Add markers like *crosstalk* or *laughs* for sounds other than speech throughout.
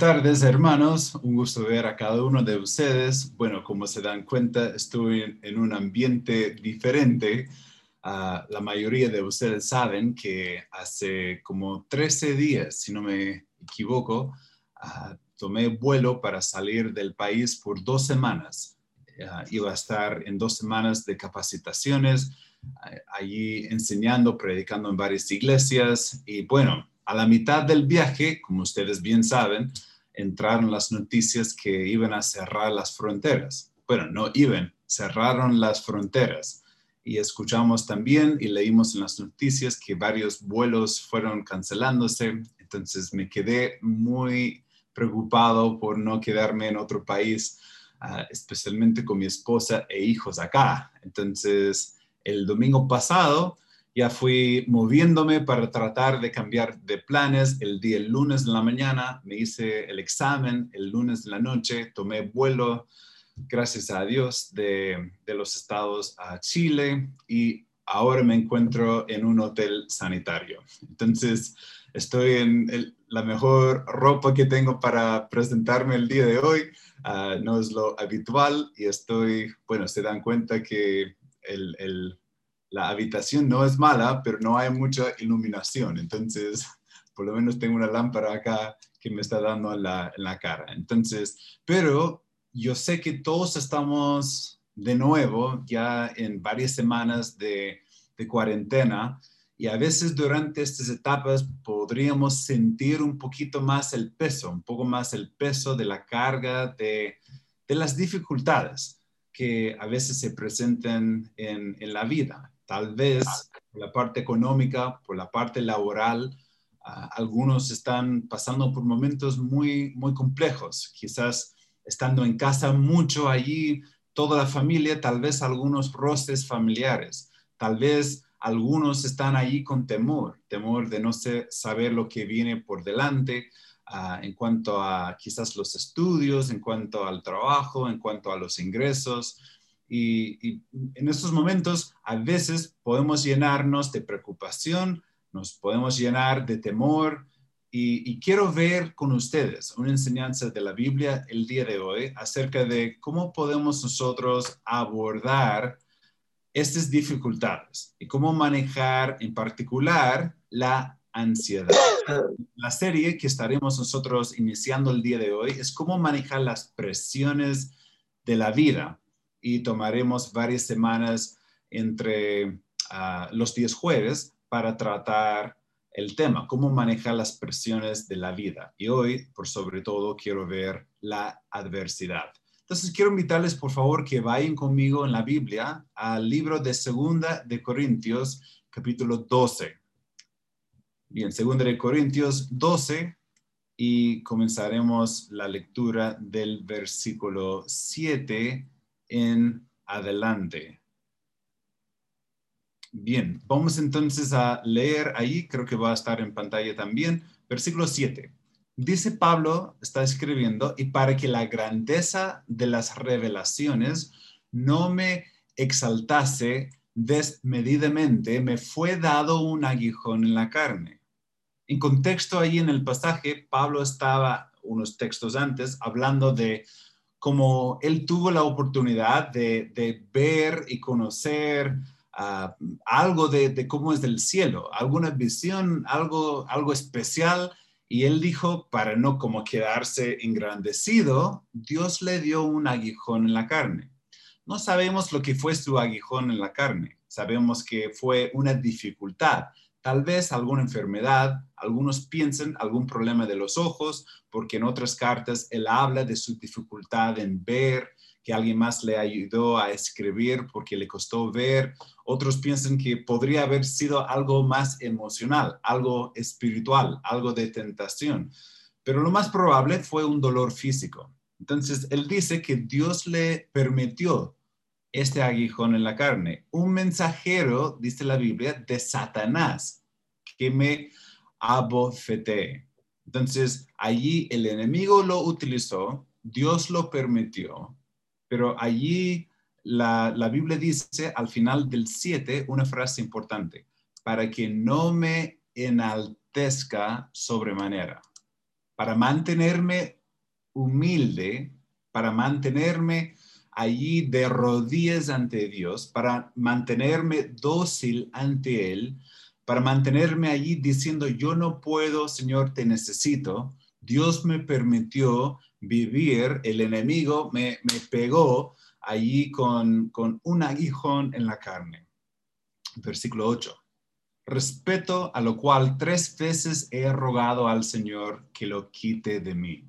tardes, hermanos. Un gusto ver a cada uno de ustedes. Bueno, como se dan cuenta, estoy en, un ambiente diferente. Ah, la mayoría de ustedes saben que hace como 13 días, si no me equivoco, ah, tomé vuelo para salir del país por dos semanas. Ah, iba a estar en dos semanas de capacitaciones, allí enseñando, predicando en varias iglesias y bueno, a la mitad del viaje, como ustedes bien saben, entraron las noticias que iban a cerrar las fronteras. Bueno, no iban, cerraron las fronteras. Y escuchamos también y leímos en las noticias que varios vuelos fueron cancelándose. Entonces me quedé muy preocupado por no quedarme en otro país, ah, especialmente con mi esposa e hijos acá. Entonces, el domingo pasado ya fui moviéndome para tratar de cambiar de planes. El día el lunes de la mañana me hice el examen, el lunes de la noche tomé vuelo, gracias a Dios, de, de los estados a Chile y ahora me encuentro en un hotel sanitario. Entonces, estoy en la mejor ropa que tengo para presentarme el día de hoy. Ah, no es lo habitual y estoy, bueno, se dan cuenta que el, el la habitación no es mala, pero no hay mucha iluminación. Entonces, *laughs* por lo menos tengo una lámpara acá que me está dando en la, en la cara. Entonces, pero yo sé que todos estamos de nuevo ya en varias semanas de, de cuarentena y a veces durante estas etapas podríamos sentir un poquito más el peso, un poco más el peso de la carga, de, de las dificultades que a veces se presentan en, en la vida. Tal vez por la parte económica, por la parte laboral, ah, algunos están pasando por momentos muy, muy complejos. Quizás estando en casa mucho allí, toda la familia, tal vez algunos roces familiares, tal vez algunos están allí con temor, temor de no saber lo que viene por delante ah, en cuanto a quizás los estudios, en cuanto al trabajo, en cuanto a los ingresos, y, en estos momentos a veces podemos llenarnos de preocupación, nos podemos llenar de temor. Y, quiero ver con ustedes una enseñanza de la Biblia el día de hoy acerca de cómo podemos nosotros abordar estas dificultades y cómo manejar en particular la ansiedad. La serie que estaremos nosotros iniciando el día de hoy es cómo manejar las presiones de la vida y tomaremos varias semanas entre ah, los días jueves para tratar el tema, cómo manejar las presiones de la vida. Y hoy, por sobre todo, quiero ver la adversidad. Entonces, quiero invitarles, por favor, que vayan conmigo en la Biblia al libro de Segunda de Corintios, capítulo 12. Bien, Segunda de Corintios 12 y comenzaremos la lectura del versículo 7 en adelante. Bien, vamos entonces a leer ahí, creo que va a estar en pantalla también, versículo 7. Dice Pablo, está escribiendo, y para que la grandeza de las revelaciones no me exaltase desmedidamente, me fue dado un aguijón en la carne. En contexto ahí en el pasaje, Pablo estaba unos textos antes hablando de como él tuvo la oportunidad de, ver y conocer ah, algo de, cómo es del cielo, alguna visión, algo, algo especial. Y él dijo, para no como quedarse engrandecido, Dios le dio un aguijón en la carne. No sabemos lo que fue su aguijón en la carne, sabemos que fue una dificultad, tal vez alguna enfermedad, algunos piensan algún problema de los ojos, porque en otras cartas él habla de su dificultad en ver, que alguien más le ayudó a escribir porque le costó ver. Otros piensan que podría haber sido algo más emocional, algo espiritual, algo de tentación. Pero lo más probable fue un dolor físico. Entonces, él dice que Dios le permitió este aguijón en la carne. Un mensajero, dice la Biblia, de Satanás, que me abofeté. Entonces, allí el enemigo lo utilizó, Dios lo permitió, pero allí la, la Biblia dice al final del 7 una frase importante, para que no me enaltezca sobremanera para mantenerme humilde, para mantenerme allí de rodillas ante Dios, para mantenerme dócil ante Él, para mantenerme allí diciendo, yo no puedo, Señor, te necesito. Dios me permitió vivir, el enemigo me, pegó allí con, con un aguijón en la carne. Versículo 8. Respeto a lo cual tres veces he rogado al Señor que lo quite de mí.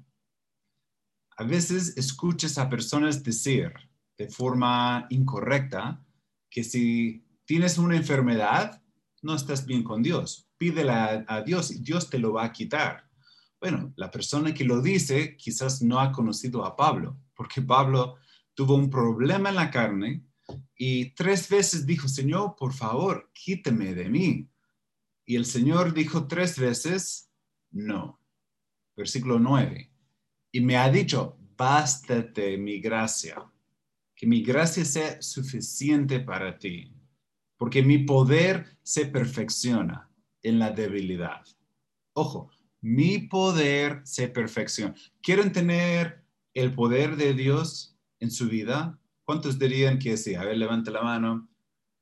A veces escuchas a personas decir de forma incorrecta que si tienes una enfermedad, no estás bien con Dios. Pídele a, Dios y Dios te lo va a quitar. Bueno, la persona que lo dice quizás no ha conocido a Pablo, porque Pablo tuvo un problema en la carne y tres veces dijo, Señor, por favor, quíteme de mí. Y el Señor dijo tres veces, no. Versículo 9. Y me ha dicho, bástate mi gracia, que mi gracia sea suficiente para ti, porque mi poder se perfecciona en la debilidad. Ojo, mi poder se perfecciona. ¿Quieren tener el poder de Dios en su vida? ¿Cuántos dirían que sí? A ver, levante la mano.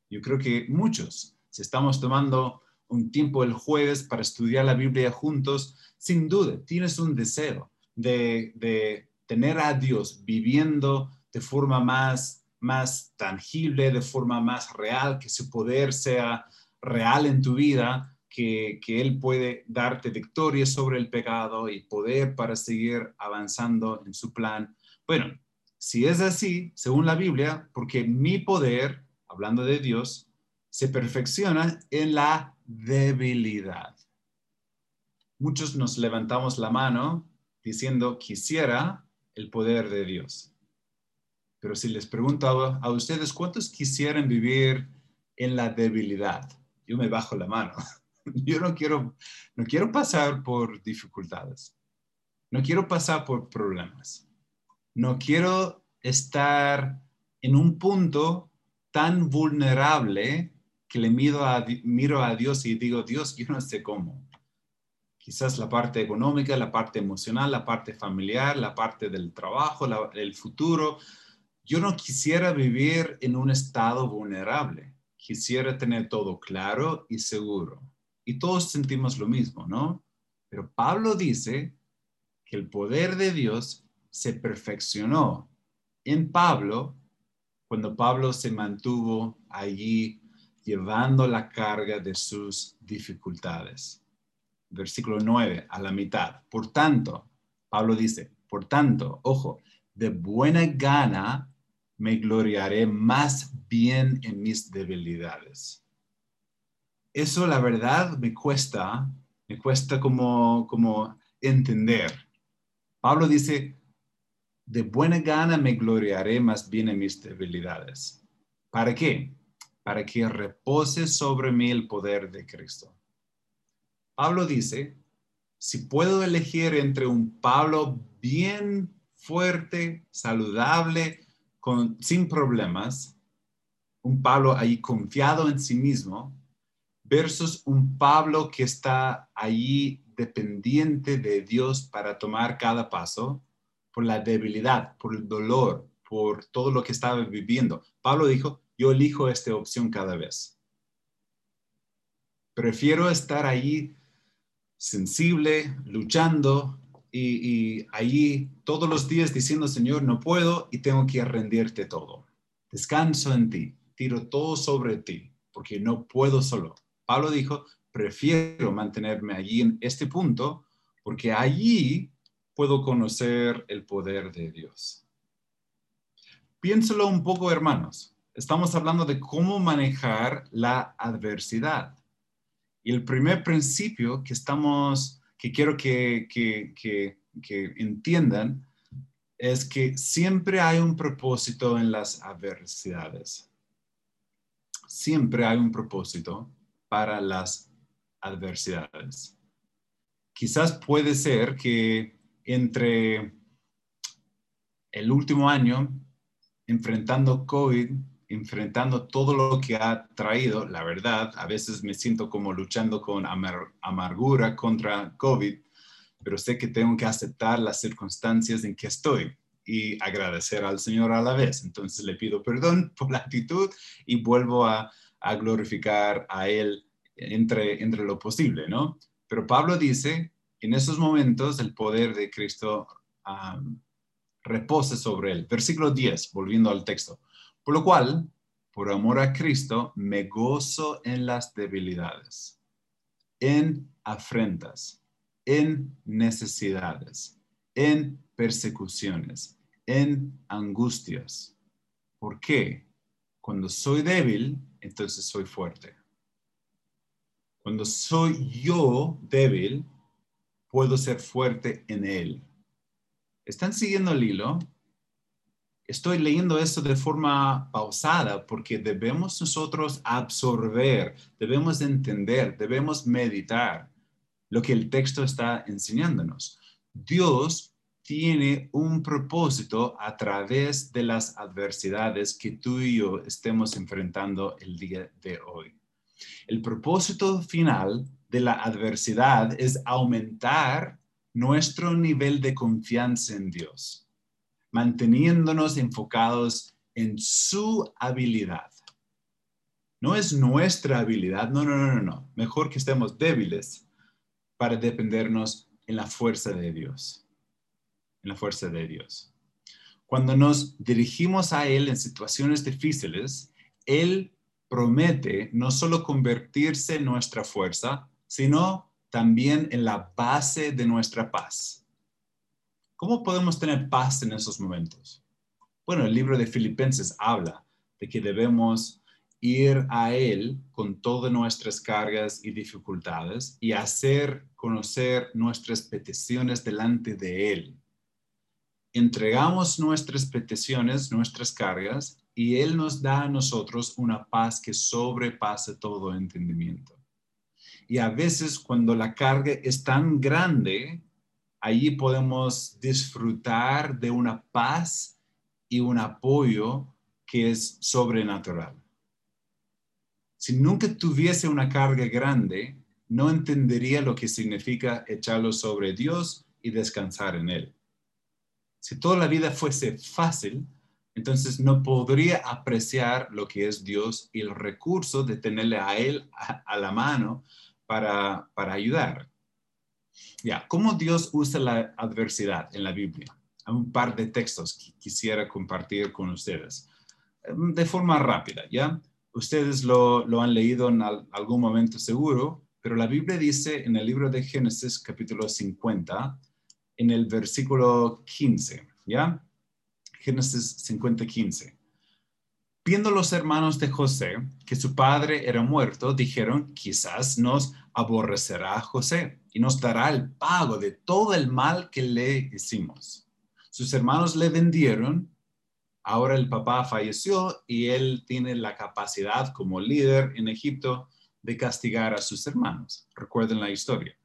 Yo creo que muchos. Si estamos tomando un tiempo el jueves para estudiar la Biblia juntos, sin duda tienes un deseo de, tener a Dios viviendo de forma más, más tangible, de forma más real, que su poder sea real en tu vida, que, que, Él puede darte victoria sobre el pecado y poder para seguir avanzando en su plan. Bueno, si es así, según la Biblia, porque mi poder, hablando de Dios, se perfecciona en la debilidad. Muchos nos levantamos la mano diciendo, quisiera el poder de Dios. Pero si les pregunto a, ustedes, ¿cuántos quisieran vivir en la debilidad? Yo me bajo la mano. *laughs* Yo no quiero, no quiero pasar por dificultades. No quiero pasar por problemas no quiero estar en un punto tan vulnerable que le miro a, miro a Dios y digo, Dios, yo no sé cómo. Quizás la parte económica, la parte emocional, la parte familiar, la parte del trabajo, el futuro. Yo no quisiera vivir en un estado vulnerable. Quisiera tener todo claro y seguro. Y todos sentimos lo mismo, ¿no? Pero Pablo dice que el poder de Dios se perfeccionó en Pablo cuando Pablo se mantuvo allí llevando la carga de sus dificultades. Versículo 9, a la mitad. Por tanto, Pablo dice, por tanto, ojo, de buena gana me gloriaré más bien en mis debilidades. Eso la verdad me cuesta, me cuesta como, como entender. Pablo dice, de buena gana me gloriaré más bien en mis debilidades. ¿Para qué? Para que repose sobre mí el poder de Cristo. Pablo dice, si puedo elegir entre un Pablo bien fuerte, saludable, sin problemas, un Pablo ahí confiado en sí mismo, versus un Pablo que está ahí dependiente de Dios para tomar cada paso, por la debilidad, por el dolor, por todo lo que estaba viviendo. Pablo dijo, yo elijo esta opción cada vez. Prefiero estar ahí sensible, luchando y, allí todos los días diciendo, Señor, no puedo y tengo que rendirte todo. Descanso en ti, tiro todo sobre ti, porque no puedo solo. Pablo dijo, prefiero mantenerme allí en este punto, porque allí puedo conocer el poder de Dios. Piénselo un poco, hermanos. Estamos hablando de cómo manejar la adversidad. Y el primer principio que estamos, que quiero que, que, entiendan, es que siempre hay un propósito en las adversidades. Siempre hay un propósito para las adversidades. Quizás puede ser que entre el último año, enfrentando COVID, enfrentando todo lo que ha traído, la verdad, a veces me siento como luchando con amargura contra COVID, pero sé que tengo que aceptar las circunstancias en que estoy y agradecer al Señor a la vez. Entonces le pido perdón *laughs* por la actitud y vuelvo a, glorificar a Él entre, entre lo posible, ¿no? Pero Pablo dice, en esos momentos el poder de Cristo repose sobre él. Versículo 10, volviendo al texto. Por lo cual, por amor a Cristo, me gozo en las debilidades, en afrentas, en necesidades, en persecuciones, en angustias. ¿Por qué? Cuando soy débil, entonces soy fuerte. Cuando soy yo débil, puedo ser fuerte en Él. ¿Están siguiendo el hilo? Estoy leyendo esto de forma pausada porque debemos nosotros absorber, debemos entender, debemos meditar lo que el texto está enseñándonos. Dios tiene un propósito a través de las adversidades que tú y yo estemos enfrentando el día de hoy. El propósito final de la adversidad es aumentar nuestro nivel de confianza en Dios, manteniéndonos enfocados en su habilidad. No es nuestra habilidad, no, no, no, no. Mejor que estemos débiles para dependernos en la fuerza de Dios, en la fuerza de Dios. Cuando nos dirigimos a Él en situaciones difíciles, Él promete no solo convertirse en nuestra fuerza, sino también en la base de nuestra paz. ¿Cómo podemos tener paz en esos momentos? Bueno, el libro de Filipenses habla de que debemos ir a Él con todas nuestras cargas y dificultades y hacer conocer nuestras peticiones delante de Él. Entregamos nuestras peticiones, nuestras cargas, y Él nos da a nosotros una paz que sobrepase todo entendimiento. Y a veces cuando la carga es tan grande, allí podemos disfrutar de una paz y un apoyo que es sobrenatural. Si nunca tuviese una carga grande, no entendería lo que significa echarlo sobre Dios y descansar en Él. Si toda la vida fuese fácil, entonces no podría apreciar lo que es Dios y el recurso de tenerle a Él a, la mano para, ayudar. Ya, ¿cómo Dios usa la adversidad en la Biblia? Hay un par de textos que quisiera compartir con ustedes em, de forma rápida, ¿ya? Ustedes lo, han leído en algún momento seguro, pero la Biblia dice en el libro de Génesis capítulo 50, en el versículo 15, ¿ya? Génesis 50, 15. Viendo los hermanos de José que su padre era muerto, dijeron, quizás nos aborrecerá José y nos dará el pago de todo el mal que le hicimos. Sus hermanos le vendieron, ahora el papá falleció y él tiene la capacidad como líder en Egipto de castigar a sus hermanos. Recuerden la historia.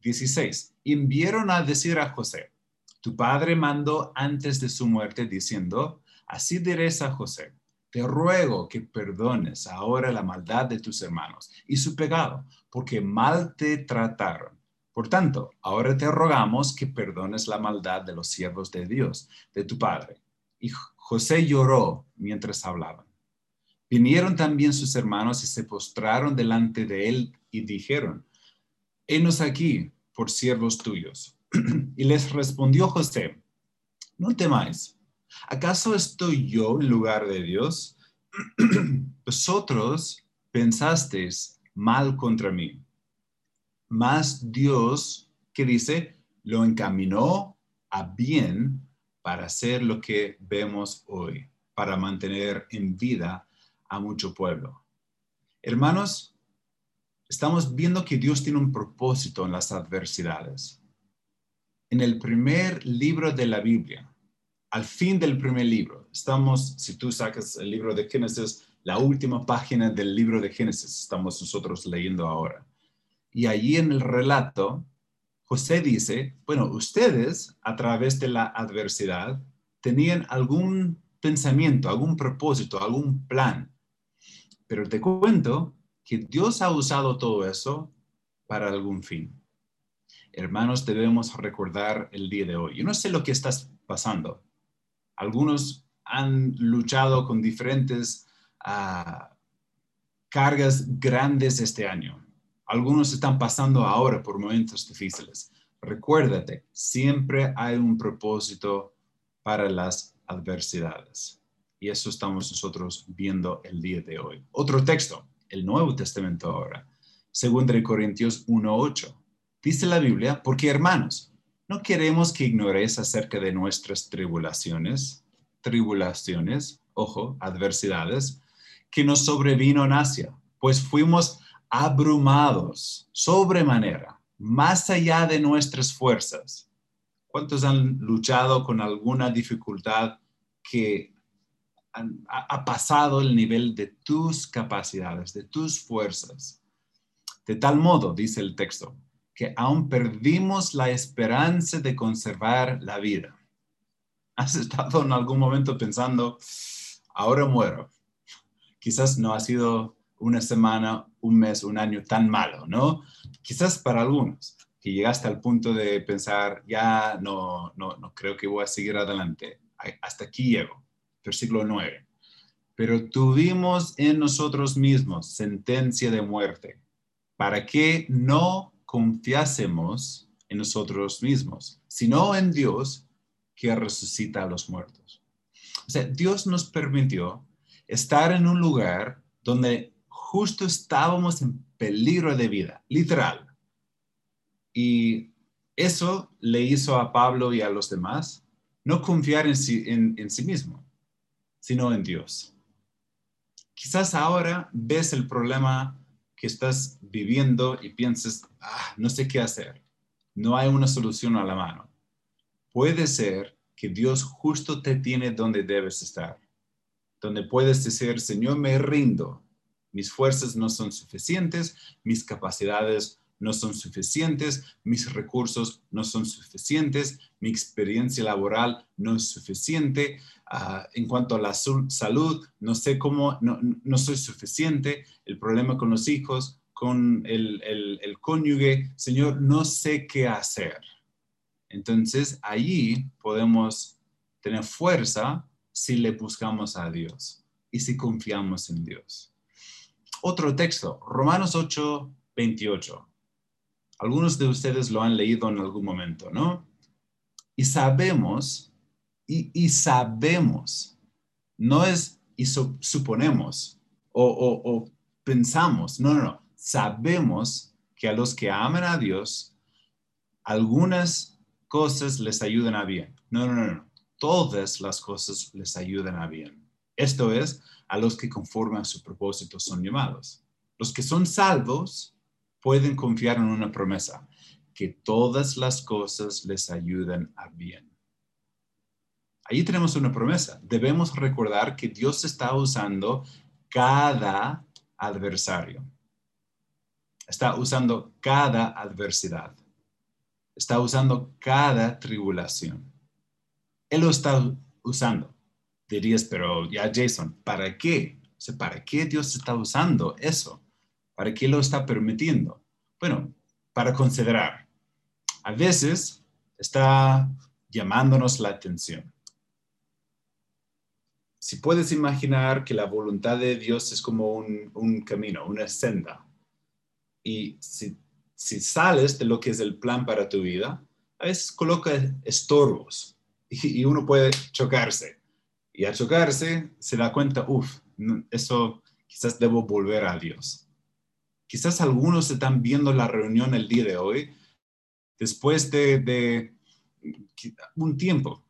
16. Enviaron a decir a José, tu padre mandó antes de su muerte diciendo, así diréis a José, te ruego que perdones ahora la maldad de tus hermanos y su pecado, porque mal te trataron. Por tanto, ahora te rogamos que perdones la maldad de los siervos de Dios, de tu Padre. Y José lloró mientras hablaban. Vinieron también sus hermanos y se postraron delante de él y dijeron, Henos aquí por siervos tuyos. *clears throat* y les respondió José, no temáis ¿Acaso estoy yo en lugar de Dios? *clears throat* Vosotros pensasteis mal contra mí, mas Dios, que dice, lo encaminó a bien para hacer lo que vemos hoy, para mantener en vida a mucho pueblo. Hermanos, estamos viendo que Dios tiene un propósito en las adversidades. En el primer libro de la Biblia, al fin del primer libro. Estamos, si tú sacas el libro de Génesis, la última página del libro de Génesis estamos nosotros leyendo ahora. Y allí en el relato, José dice, bueno, ustedes a través de la adversidad tenían algún pensamiento, algún propósito, algún plan. Pero te cuento que Dios ha usado todo eso para algún fin. hermanos, debemos recordar el día de hoy. Yo no sé lo que estás pasando. Algunos han luchado con diferentes ah, cargas grandes este año. Algunos están pasando ahora por momentos difíciles. Recuérdate, siempre hay un propósito para las adversidades. Y eso estamos nosotros viendo el día de hoy. Otro texto, el Nuevo Testamento ahora, de Corintios 1.8. Dice la Biblia, porque hermanos, no queremos que ignoréis acerca de nuestras tribulaciones, tribulaciones, ojo, adversidades, que nos sobrevino en Asia, pues fuimos abrumados sobremanera, más allá de nuestras fuerzas. ¿Cuántos han luchado con alguna dificultad que ha pasado el nivel de tus capacidades, de tus fuerzas? De tal modo, dice el texto, que aún perdimos la esperanza de conservar la vida. ¿Has estado en algún momento pensando, ahora muero? Quizás no ha sido una semana, un mes, un año tan malo, ¿no? Quizás para algunos, que llegaste al punto de pensar, ya no, no, no creo que voy a seguir adelante. Hasta aquí llego. Versículo 9. Pero tuvimos en nosotros mismos sentencia de muerte para que no confiásemos en nosotros mismos, sino en Dios que resucita a los muertos. O sea, Dios nos permitió estar en un lugar donde justo estábamos en peligro de vida, literal. Y eso le hizo a Pablo y a los demás no confiar en sí, en sí mismo, sino en Dios. Quizás ahora ves el problema que estás viviendo y piensas, ah, no sé qué hacer, no hay una solución a la mano. Puede ser que Dios justo te tiene donde debes estar, donde puedes decir, Señor, me rindo, mis fuerzas no son suficientes, mis capacidades no son suficientes, mis recursos no son suficientes, mi experiencia laboral no es suficiente, ah, en cuanto a la salud, no sé cómo, no, soy suficiente, el problema con los hijos, con el, el cónyuge, Señor, no sé qué hacer. Entonces, allí podemos tener fuerza si le buscamos a Dios y si confiamos en Dios. Otro texto, Romanos 8, 28. Algunos de ustedes lo han leído en algún momento, ¿no? Y sabemos, y, sabemos, no es y suponemos o, o pensamos, no, no, no, sabemos que a los que aman a Dios, algunas cosas les ayudan a bien. No, no, no, no. Todas las cosas les ayudan a bien. Esto es, a los que conforman su propósito son llamados. Los que son salvos pueden confiar en una promesa, que todas las cosas les ayuden a bien. Ahí tenemos una promesa. Debemos recordar que Dios está usando cada adversario. Está usando cada adversidad. Está usando cada tribulación. Él lo está usando. Dirías, pero ya Jason, ¿para qué? ¿Para qué Dios está usando eso? ¿Para qué lo está permitiendo? Bueno, para considerar. A veces está llamándonos la atención. Si puedes imaginar que la voluntad de Dios es como un, camino, una senda, y si, sales de lo que es el plan para tu vida, a veces coloca estorbos y, y uno puede chocarse. Y al chocarse se da cuenta, uff, eso quizás debo volver a Dios. Quizás algunos están viendo la reunión el día de hoy después de, un tiempo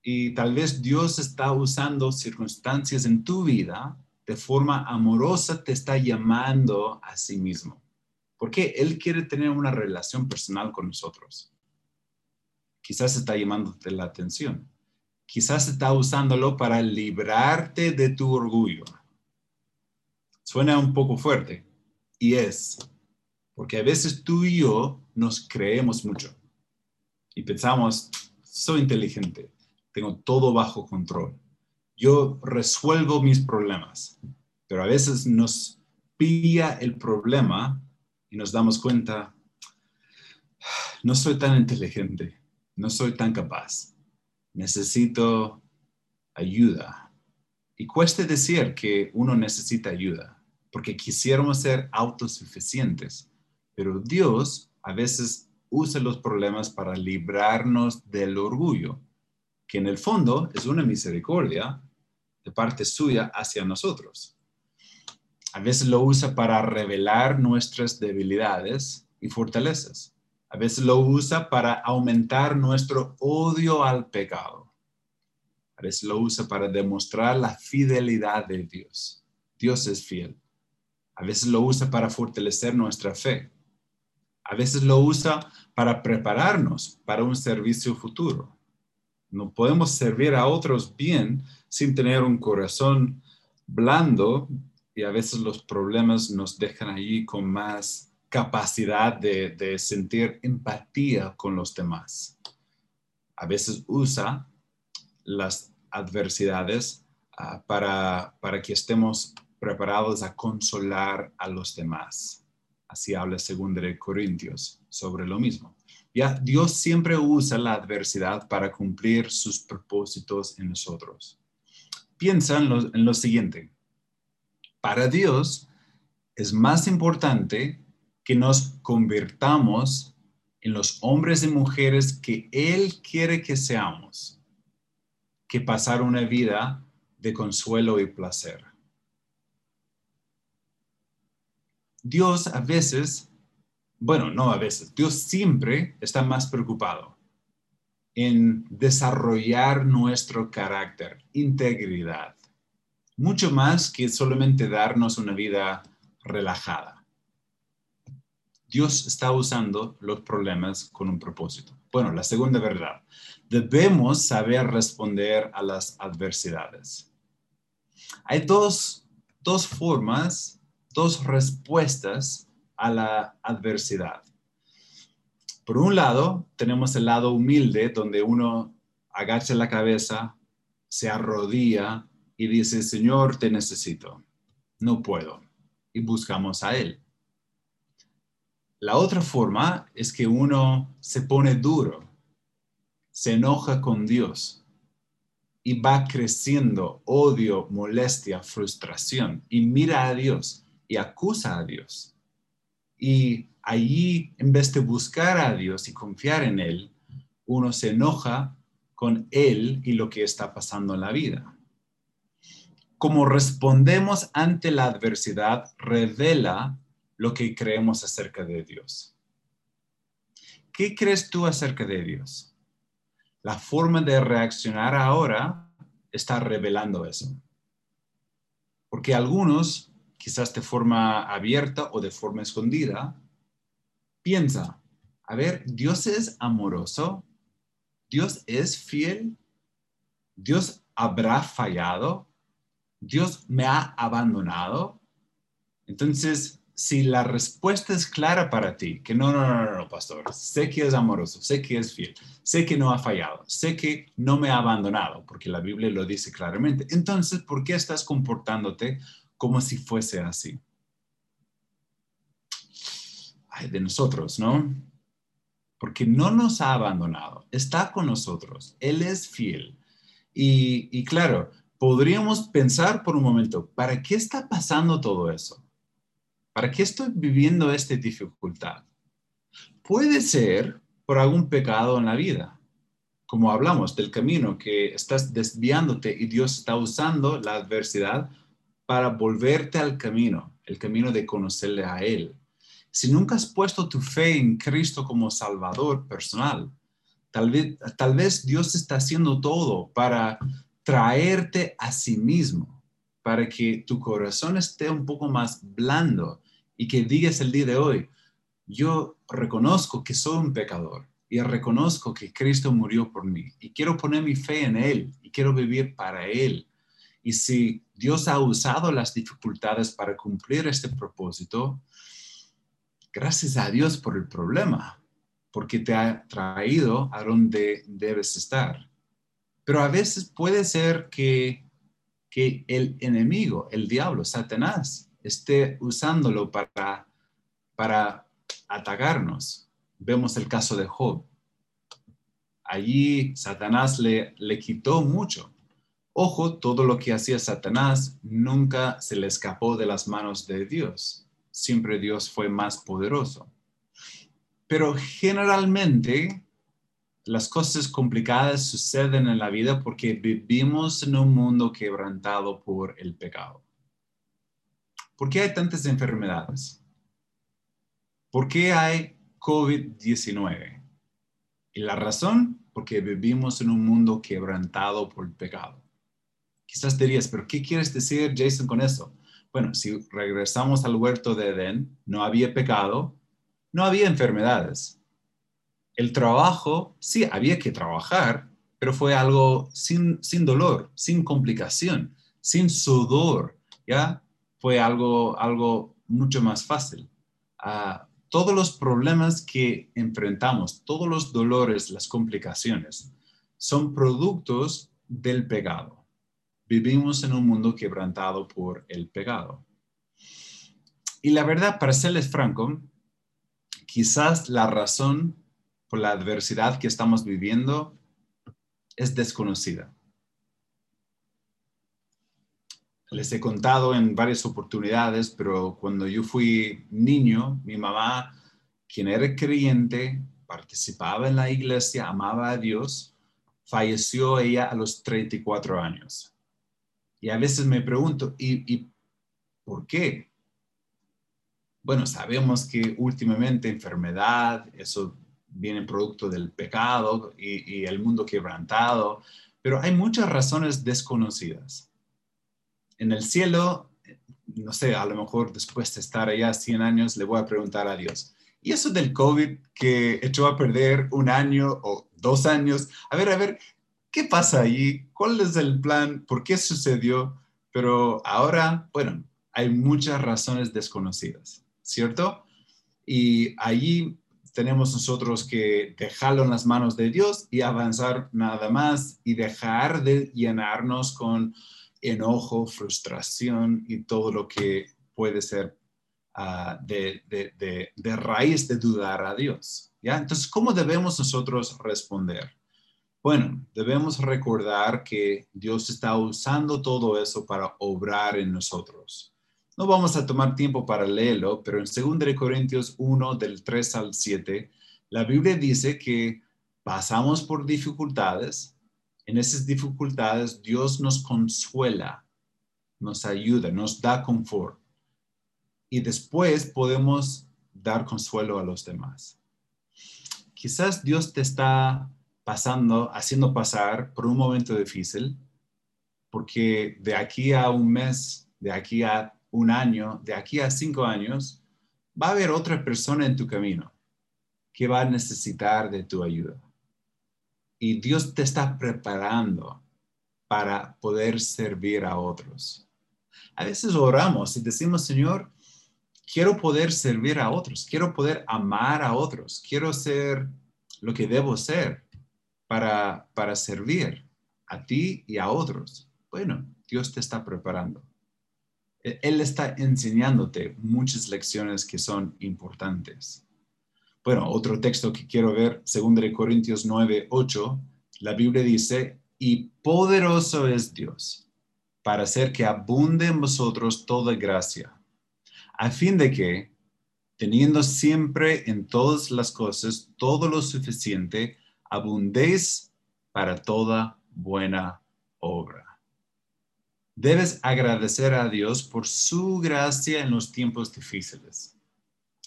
y tal vez Dios está usando circunstancias en tu vida de forma amorosa, te está llamando a sí mismo. Porque Él quiere tener una relación personal con nosotros. Quizás está llamándote la atención. Quizás está usándolo para librarte de tu orgullo. Suena un poco fuerte, y es, porque a veces tú y yo nos creemos mucho y pensamos, soy inteligente, tengo todo bajo control, yo resuelvo mis problemas, pero a veces nos pilla el problema y nos damos cuenta, no soy tan inteligente, no soy tan capaz, necesito ayuda. Y cuesta decir que uno necesita ayuda, porque quisiéramos ser autosuficientes, pero Dios a veces usa los problemas para librarnos del orgullo, que en el fondo es una misericordia de parte suya hacia nosotros. A veces lo usa para revelar nuestras debilidades y fortalezas. A veces lo usa para aumentar nuestro odio al pecado. A veces lo usa para demostrar la fidelidad de Dios. Dios es fiel. A veces lo usa para fortalecer nuestra fe. A veces lo usa para prepararnos para un servicio futuro. No podemos servir a otros bien sin tener un corazón blando y a veces los problemas nos dejan allí con más capacidad de, sentir empatía con los demás. A veces usa las adversidades ah, para, para que estemos preparados a consolar a los demás. Así habla segundo de Corintios sobre lo mismo. Ya Dios siempre usa la adversidad para cumplir sus propósitos en nosotros. Piensa en lo siguiente. Para Dios es más importante que nos convirtamos en los hombres y mujeres que Él quiere que seamos, que pasar una vida de consuelo y placer. Dios a veces, bueno, no a veces, Dios siempre está más preocupado en desarrollar nuestro carácter, integridad, mucho más que solamente darnos una vida relajada. Dios está usando los problemas con un propósito. Bueno, la segunda verdad, debemos saber responder a las adversidades. Hay dos, dos formas, dos respuestas a la adversidad. Por un lado, tenemos el lado humilde, donde uno agacha la cabeza, se arrodilla y dice, Señor, te necesito, no puedo, y buscamos a Él. La otra forma es que uno se pone duro, se enoja con Dios y va creciendo odio, molestia, frustración y mira a Dios y acusa a Dios. Y allí, en vez de buscar a Dios y confiar en Él, uno se enoja con Él y lo que está pasando en la vida cómo respondemos ante la adversidad revela lo que creemos acerca de Dios. ¿Qué crees tú acerca de Dios? La forma de reaccionar ahora está revelando eso. Porque algunos, quizás de forma abierta o de forma escondida, piensa, a ver, Dios es amoroso, Dios es fiel, Dios habrá fallado, Dios me ha abandonado. Entonces, si la respuesta es clara para ti, que no, no, no, no, pastor, sé que es amoroso, sé que es fiel, sé que no ha fallado, sé que no me ha abandonado, porque la Biblia lo dice claramente, entonces, ¿por qué estás comportándote como si fuese así? Ay, de nosotros, ¿no? Porque no nos ha abandonado, está con nosotros, Él es fiel. Y, y claro, podríamos pensar por un momento, ¿para qué está pasando todo eso? ¿Para qué estoy viviendo esta dificultad? Puede ser por algún pecado en la vida, como hablamos del camino que estás desviándote y Dios está usando la adversidad para volverte al camino, el camino de conocerle a Él. Si nunca has puesto tu fe en Cristo como Salvador personal, tal vez, Dios está haciendo todo para traerte a sí mismo para que tu corazón esté un poco más blando y que digas el día de hoy, yo reconozco que soy un pecador y reconozco que Cristo murió por mí y quiero poner mi fe en Él y quiero vivir para Él. Y si Dios ha usado las dificultades para cumplir este propósito, gracias a Dios por el problema, porque te ha traído a donde debes estar. Pero a veces puede ser que, que el enemigo, el diablo, Satanás, esté usándolo para, para atacarnos, vemos el caso de Job. Allí Satanás le, le quitó mucho. Ojo, todo lo que hacía Satanás nunca se le escapó de las manos de Dios. Siempre Dios fue más poderoso. Pero generalmente las cosas complicadas suceden en la vida porque vivimos en un mundo quebrantado por el pecado. ¿Por qué hay tantas enfermedades? ¿Por qué hay COVID-19? Y la razón, porque vivimos en un mundo quebrantado por el pecado. Quizás dirías, pero ¿qué quieres decir, Jason, con eso? Bueno, si regresamos al huerto de Edén, no había pecado, no había enfermedades. El trabajo, sí, había que trabajar, pero fue algo sin, sin dolor, sin complicación, sin sudor, ¿ya? Fue algo, algo mucho más fácil. Ah, todos los problemas que enfrentamos, todos los dolores, las complicaciones, son productos del pecado. Vivimos en un mundo quebrantado por el pecado. Y la verdad, para serles franco, quizás la razón por la adversidad que estamos viviendo es desconocida. Les he contado en varias oportunidades, pero cuando yo fui niño, mi mamá, quien era creyente, participaba en la iglesia, amaba a Dios, falleció ella a los 34 años. Y a veces me pregunto, ¿y, y por qué? Bueno, sabemos que últimamente enfermedad, eso viene producto del pecado y, el mundo quebrantado, pero hay muchas razones desconocidas. En el cielo, no sé, a lo mejor después de estar allá 100 años, le voy a preguntar a Dios, ¿y eso del COVID que echó a perder un año o dos años? A ver, a ver, ¿qué pasa allí? ¿Cuál es el plan? ¿Por qué sucedió? Pero ahora, bueno, hay muchas razones desconocidas, ¿cierto? Y allí tenemos nosotros que dejarlo en las manos de Dios y avanzar nada más y dejar de llenarnos con enojo, frustración y todo lo que puede ser ah, de, de, raíz de dudar a Dios. ¿ya? Entonces, ¿cómo debemos nosotros responder? Bueno, debemos recordar que Dios está usando todo eso para obrar en nosotros. No vamos a tomar tiempo para leerlo, pero en 2 Corintios 1 del 3 al 7, la Biblia dice que pasamos por dificultades. En esas dificultades Dios nos consuela, nos ayuda, nos da confort. Y después podemos dar consuelo a los demás. Quizás Dios te está pasando, haciendo pasar por un momento difícil, porque de aquí a un mes, de aquí a un año, de aquí a cinco años, va a haber otra persona en tu camino que va a necesitar de tu ayuda. Y Dios te está preparando para poder servir a otros. A veces oramos y decimos, Señor, quiero poder servir a otros, quiero poder amar a otros, quiero ser lo que debo ser para, para servir a ti y a otros. Bueno, Dios te está preparando. E-, él está enseñándote muchas lecciones que son importantes. Bueno, otro texto que quiero ver, 2 Corintios 9, 8, la Biblia dice, y poderoso es Dios para hacer que abunde en vosotros toda gracia, a fin de que, teniendo siempre en todas las cosas todo lo suficiente, abundéis para toda buena obra. Debes agradecer a Dios por su gracia en los tiempos difíciles.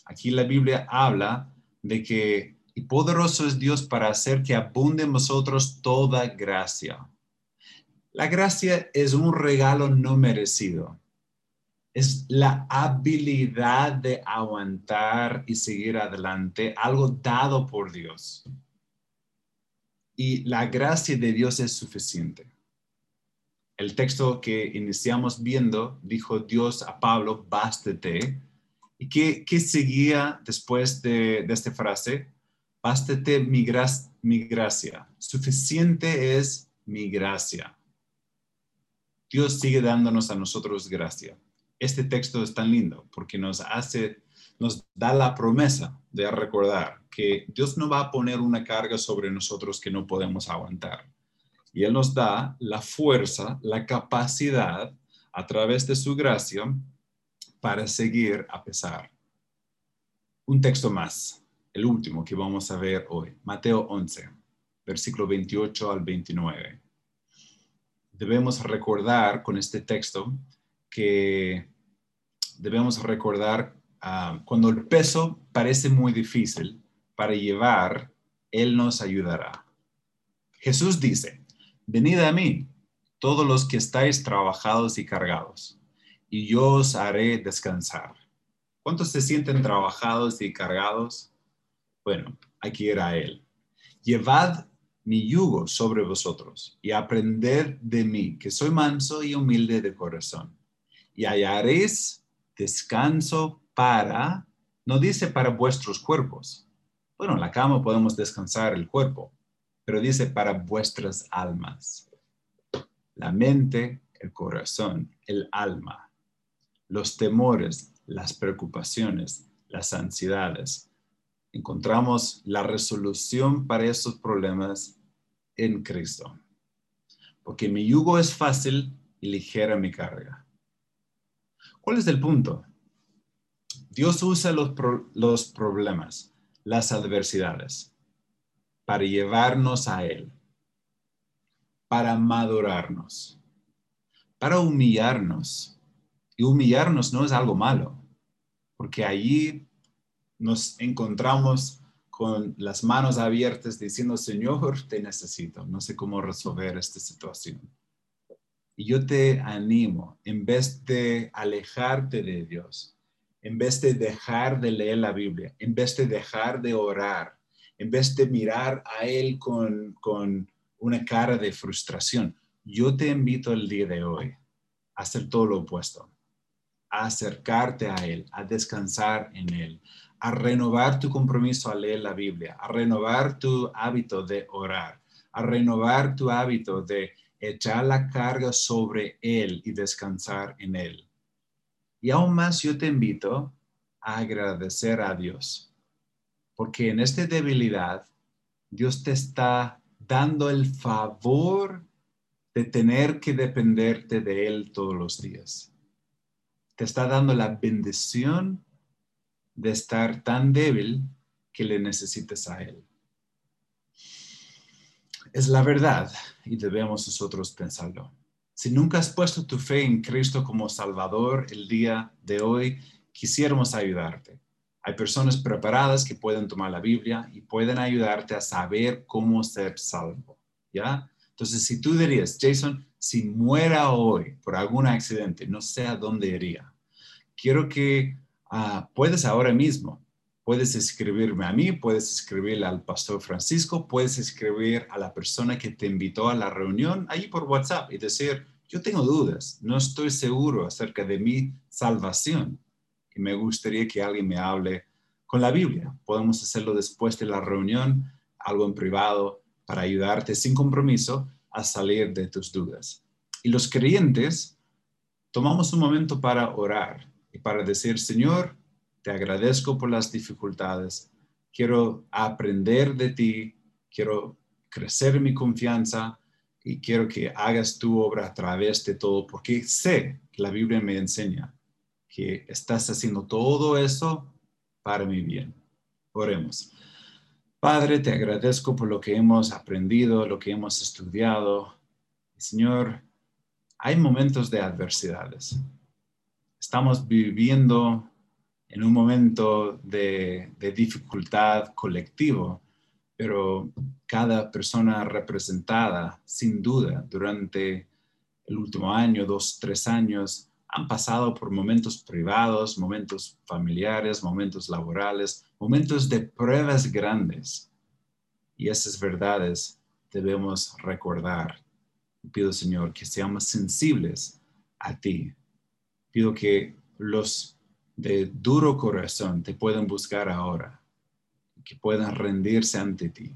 Aquí la Biblia habla de que y poderoso es Dios para hacer que abunde en vosotros toda gracia. La gracia es un regalo no merecido. Es la habilidad de aguantar y seguir adelante, algo dado por Dios. Y la gracia de Dios es suficiente el texto que iniciamos viendo, dijo Dios a Pablo, bástate. ¿Y qué, qué seguía después de, esta frase? Bástate mi, mi gracia. Suficiente es mi gracia. Dios sigue dándonos a nosotros gracia. Este texto es tan lindo porque nos hace nos da la promesa de recordar que Dios no va a poner una carga sobre nosotros que no podemos aguantar. Y Él nos da la fuerza, la capacidad a través de su gracia para seguir a pesar. Un texto más, el último que vamos a ver hoy, Mateo 11, versículo 28 al 29. Debemos recordar con este texto que debemos recordar cuando el peso parece muy difícil para llevar, Él nos ayudará. Jesús dice, venid a mí, todos los que estáis trabajados y cargados, y yo os haré descansar. ¿Cuántos se sienten trabajados y cargados? Bueno, hay que ir a Él. Llevad mi yugo sobre vosotros y aprended de mí, que soy manso y humilde de corazón, y hallaréis descanso para, no dice para vuestros cuerpos. Bueno, en la cama podemos descansar el cuerpo, pero dice para vuestras almas. La mente, el corazón, el alma, los temores, las preocupaciones, las ansiedades. Encontramos la resolución para esos problemas en Cristo. Porque mi yugo es fácil y ligera mi carga. ¿Cuál es el punto? Dios usa los, los problemas, las adversidades, para llevarnos a Él, para madurarnos, para humillarnos. Y humillarnos no es algo malo, porque allí nos encontramos con las manos abiertas diciendo, Señor, te necesito, no sé cómo resolver esta situación. Y yo te animo, en vez de alejarte de Dios, en vez de dejar de leer la Biblia, en vez de dejar de orar, en vez de mirar a Él con, con una cara de frustración, yo te invito el día de hoy a hacer todo lo opuesto, a acercarte a Él, a descansar en Él, a renovar tu compromiso a leer la Biblia, a renovar tu hábito de orar, a renovar tu hábito de echar la carga sobre Él y descansar en Él. Y aún más yo te invito a agradecer a Dios porque en esta debilidad Dios te está dando el favor de tener que dependerte de Él todos los días. Te está dando la bendición de estar tan débil que le necesites a Él. Es la verdad y debemos nosotros pensarlo. Si nunca has puesto tu fe en Cristo como Salvador el día de hoy, quisiéramos ayudarte. Hay personas preparadas que pueden tomar la Biblia y pueden ayudarte a saber cómo ser salvo, ¿ya? Entonces, si tú dirías, Jason, si muera hoy por algún accidente, no sé a dónde iría. Quiero que uh, puedes ahora mismo, puedes escribirme a mí, puedes escribirle al pastor Francisco, puedes escribir a la persona que te invitó a la reunión ahí por WhatsApp y decir, yo tengo dudas, no estoy seguro acerca de mi salvación. Y me gustaría que alguien me hable con la Biblia. Podemos hacerlo después de la reunión, algo en privado, para ayudarte sin compromiso a salir de tus dudas. Y los creyentes tomamos un momento para orar y para decir, Señor, te agradezco por las dificultades, quiero aprender de ti, quiero crecer mi confianza y quiero que hagas tu obra a través de todo, porque sé que la Biblia me enseña que estás haciendo todo eso para mi bien. Oremos. Padre, te agradezco por lo que hemos aprendido, lo que hemos estudiado. Señor, hay momentos de adversidades. Estamos viviendo en un momento de, de dificultad colectivo, pero cada persona representada, sin duda, durante el último año, dos, tres años, han pasado por momentos privados, momentos familiares, momentos laborales, momentos de pruebas grandes. Y esas verdades debemos recordar. Pido, Señor, que seamos sensibles a ti. Pido que los de duro corazón te puedan buscar ahora, que puedan rendirse ante ti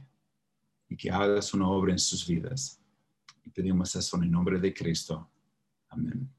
y que hagas una obra en sus vidas. Y pedimos eso en el nombre de Cristo. Amén.